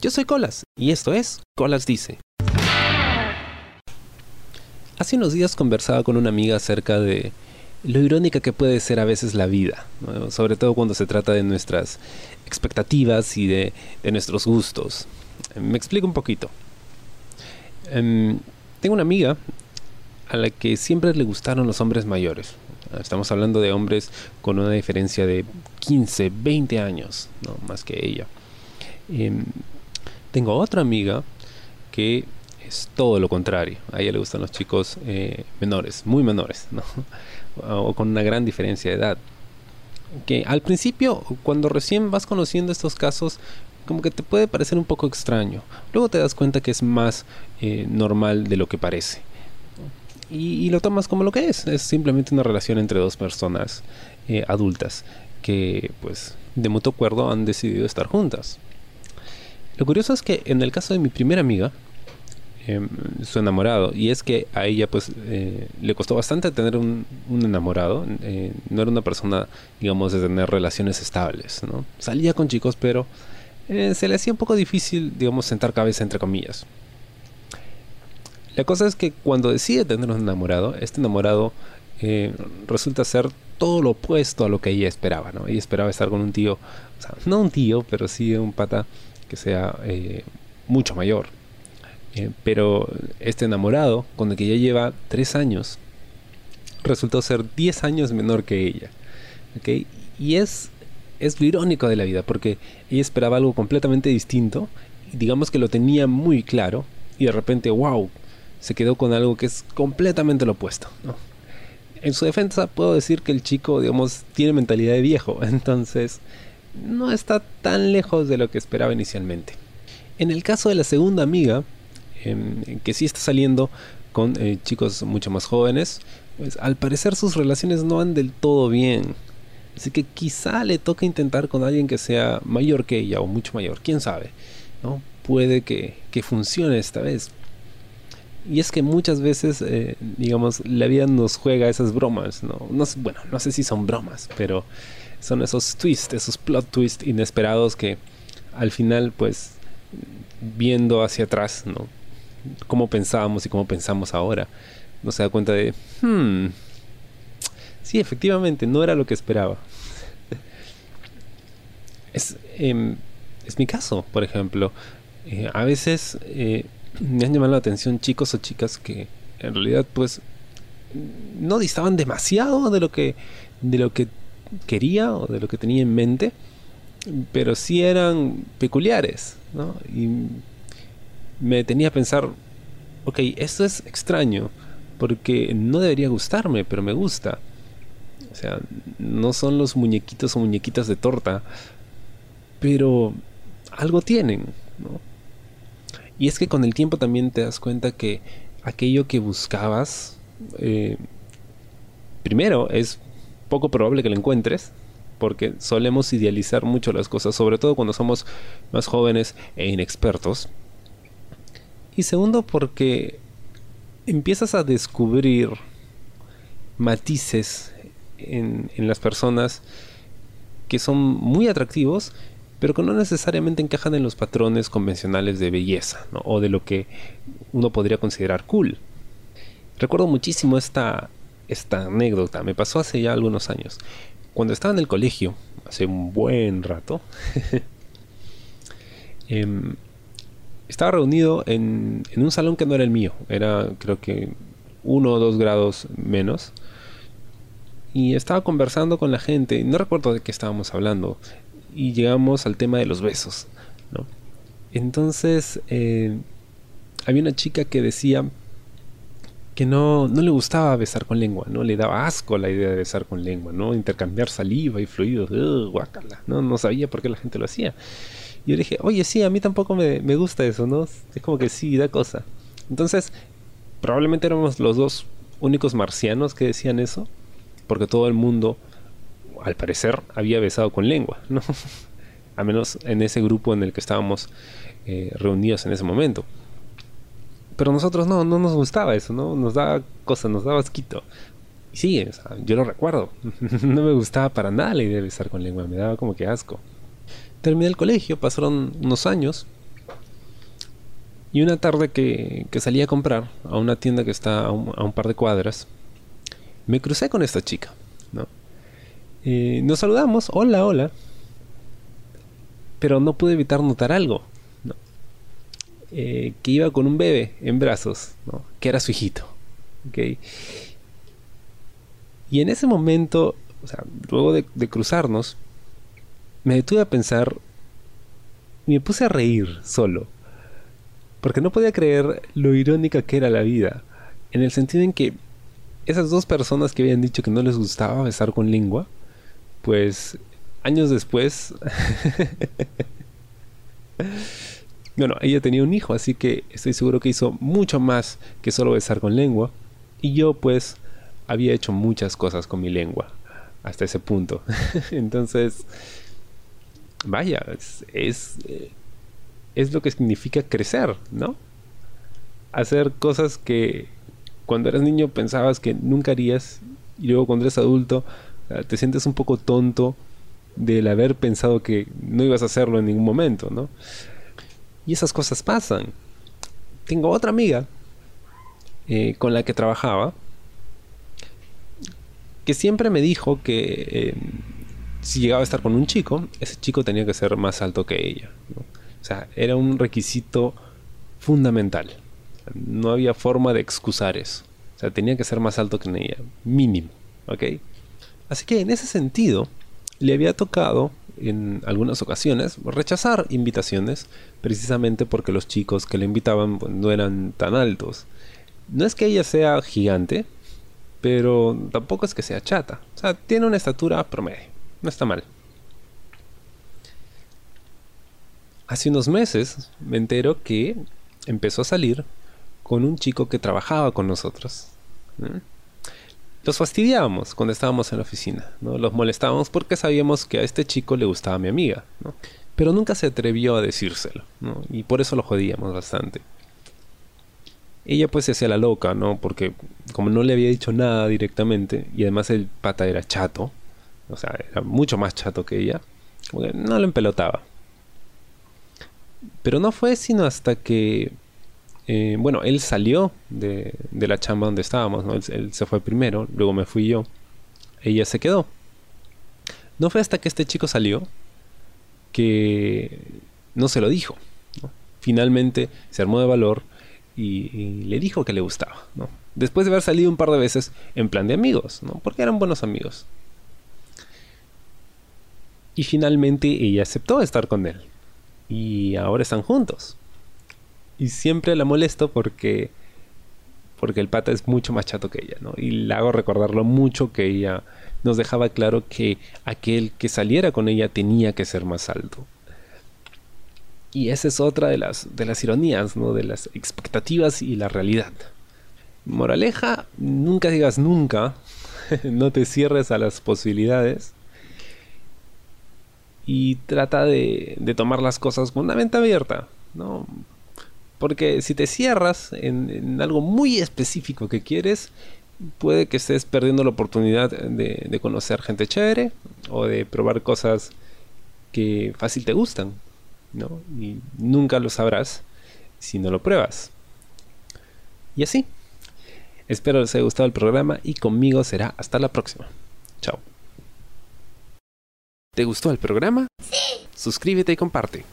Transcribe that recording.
Yo soy Colas y esto es Colas Dice. Hace unos días conversaba con una amiga acerca de lo irónica que puede ser a veces la vida, sobre todo cuando se trata de nuestras expectativas y de, nuestros gustos. Me explico un poquito. Em, tengo una amiga a la que siempre le gustaron los hombres mayores. Estamos hablando de hombres con una diferencia de 15, 20 años, ¿no? más que ella. Em, tengo otra amiga que es todo lo contrario. A ella le gustan los chicos eh, menores, muy menores, ¿no? o con una gran diferencia de edad. Que al principio, cuando recién vas conociendo estos casos, como que te puede parecer un poco extraño. Luego te das cuenta que es más eh, normal de lo que parece. Y, lo tomas como lo que es. Es simplemente una relación entre dos personas eh, adultas que, pues, de mutuo acuerdo han decidido estar juntas. Lo curioso es que en el caso de mi primera amiga, Em, su enamorado. Y es que a ella pues eh, le costó bastante tener un, enamorado. Eh, no era una persona, digamos, de tener relaciones estables. ¿no? Salía con chicos, pero eh, se le hacía un poco difícil, digamos, sentar cabeza entre comillas. La cosa es que cuando decide tener un enamorado, este enamorado resulta ser todo lo opuesto a lo que ella esperaba. ¿no? Ella esperaba estar con un tío, o sea, no un tío, pero sí un pata que sea mucho mayor eh, pero este enamorado, con el que ya lleva tres años, resultó ser 10 años menor que ella. Y es, es lo irónico de la vida, porque ella esperaba algo completamente distinto, digamos que lo tenía muy claro, y de repente, wow, se quedó con algo que es completamente lo opuesto. En su defensa puedo decir que el chico, digamos, tiene mentalidad de viejo, entonces no está tan lejos de lo que esperaba inicialmente. En el caso de la segunda amiga, Em, que sí está saliendo con eh, chicos mucho más jóvenes, pues al parecer sus relaciones no van del todo bien. Así que quizá le toque intentar con alguien que sea mayor que ella o mucho mayor, quién sabe. ¿no? Puede que, funcione esta vez. Y es que muchas veces, eh, digamos, la vida nos juega esas bromas, ¿no? ¿no? Bueno, no sé si son bromas, pero son esos twists, esos plot twists inesperados que al final, pues, viendo hacia atrás, ¿no? cómo pensábamos y cómo pensamos ahora, no se da cuenta de, hmm, sí, efectivamente, no era lo que esperaba. es, em, es mi caso, por ejemplo. Eh, a veces eh, me han llamado la atención chicos o chicas que en realidad pues no distaban demasiado de lo que de lo que quería o de lo que tenía en mente pero sí eran peculiares ¿no? y me tenía a pensar, ok, esto es extraño, porque no debería gustarme, pero me gusta. O sea, no son los muñequitos o muñequitas de torta, pero algo tienen, ¿no? Y es que con el tiempo también te das cuenta que aquello que buscabas, eh, primero es poco probable que lo encuentres, porque solemos idealizar mucho las cosas, sobre todo cuando somos más jóvenes e inexpertos. Y segundo, porque empiezas a descubrir matices en, las personas que son muy atractivos, pero que no necesariamente encajan en los patrones convencionales de belleza o de lo que uno podría considerar cool. Recuerdo muchísimo esta, esta anécdota, me pasó hace ya algunos años. Cuando estaba en el colegio, hace un buen rato, em, estaba reunido en, un salón que no era el mío, era creo que uno o dos grados menos. Y estaba conversando con la gente, no recuerdo de qué estábamos hablando, y llegamos al tema de los besos. ¿no? Entonces, eh, había una chica que decía que no, no le gustaba besar con lengua, ¿no? Le daba asco la idea de besar con lengua, ¿no? Intercambiar saliva y fluidos, guacala, ¿no? No sabía por qué la gente lo hacía. Y yo dije, oye, sí, a mí tampoco me, me gusta eso, ¿no? Es como que sí, da cosa. Entonces, probablemente éramos los dos únicos marcianos que decían eso, porque todo el mundo, al parecer, había besado con lengua, ¿no? a menos en ese grupo en el que estábamos eh, reunidos en ese momento. Pero nosotros no, no nos gustaba eso, ¿no? Nos daba cosa, nos daba asquito. Y sí, yo lo recuerdo. no me gustaba para nada la idea de besar con lengua, me daba como que asco. Terminé el colegio, pasaron unos años Y una tarde que, que salí a comprar a una tienda que está a un, par de cuadras, me crucé con esta chica, ¿no? Eh, nos saludamos, hola, hola, pero no pude evitar notar algo. Eh, que iba con un bebé en brazos, que era su hijito. ¿okay? Y en ese momento, o sea, luego de, de cruzarnos, me detuve a pensar y me puse a reír solo porque no podía creer lo irónica que era la vida, en el sentido en que esas dos personas que habían dicho que no les gustaba besar con lengua, pues años después, bueno, ella tenía un hijo, así que estoy seguro que hizo mucho más que solo besar con lengua, y yo pues había hecho muchas cosas con mi lengua hasta ese punto. Entonces, vaya, es, es eh, es lo que significa crecer, ¿no? Hacer cosas que cuando eras niño pensabas que nunca harías y luego cuando eres adulto te sientes un poco tonto del haber pensado que no ibas a hacerlo en ningún momento, ¿no? Y esas cosas pasan. Tengo otra amiga eh, con la que trabajaba que siempre me dijo que eh, si llegaba a estar con un chico, ese chico tenía que ser más alto que ella. O sea, era un requisito fundamental. No había forma de excusar eso. O sea, tenía que ser más alto que ella, mínimo. ¿Ok? Así que en ese sentido, le había tocado en algunas ocasiones rechazar invitaciones precisamente porque los chicos que le invitaban pues, no eran tan altos. No es que ella sea gigante, pero tampoco es que sea chata. O sea, tiene una estatura promedio. No está mal. Hace unos meses me entero que empezó a salir con un chico que trabajaba con nosotros. Los fastidiábamos cuando estábamos en la oficina, ¿no? Los molestábamos porque sabíamos que a este chico le gustaba mi amiga, ¿no? Pero nunca se atrevió a decírselo, ¿no? Y por eso lo jodíamos bastante. Ella pues se hacía la loca, ¿no? Porque como no le había dicho nada directamente, y además el pata era chato, o sea, era mucho más chato que ella, no le empelotaba. Pero no fue sino hasta que, eh, bueno, él salió de, la chamba donde estábamos, ¿no? él, se fue primero, luego me fui yo, ella se quedó. No fue hasta que este chico salió que no se lo dijo. Finalmente se armó de valor y, le dijo que le gustaba. Después de haber salido un par de veces en plan de amigos, ¿no? porque eran buenos amigos. Y finalmente ella aceptó estar con él y ahora están juntos. Y siempre la molesto porque porque el pata es mucho más chato que ella, ¿no? Y le hago recordarlo mucho que ella nos dejaba claro que aquel que saliera con ella tenía que ser más alto. Y esa es otra de las, de las ironías, ¿no? De las expectativas y la realidad. Moraleja, nunca digas nunca, no te cierres a las posibilidades y trata de, de, tomar las cosas con una mente abierta, ¿no? Porque si te cierras en, en, algo muy específico que quieres, puede que estés perdiendo la oportunidad de, de, conocer gente chévere o de probar cosas que fácil te gustan, ¿no? Y nunca lo sabrás si no lo pruebas. Y así. Espero les haya gustado el programa y conmigo será hasta la próxima. Chao. ¿Te gustó el programa? Sí. Suscríbete y comparte.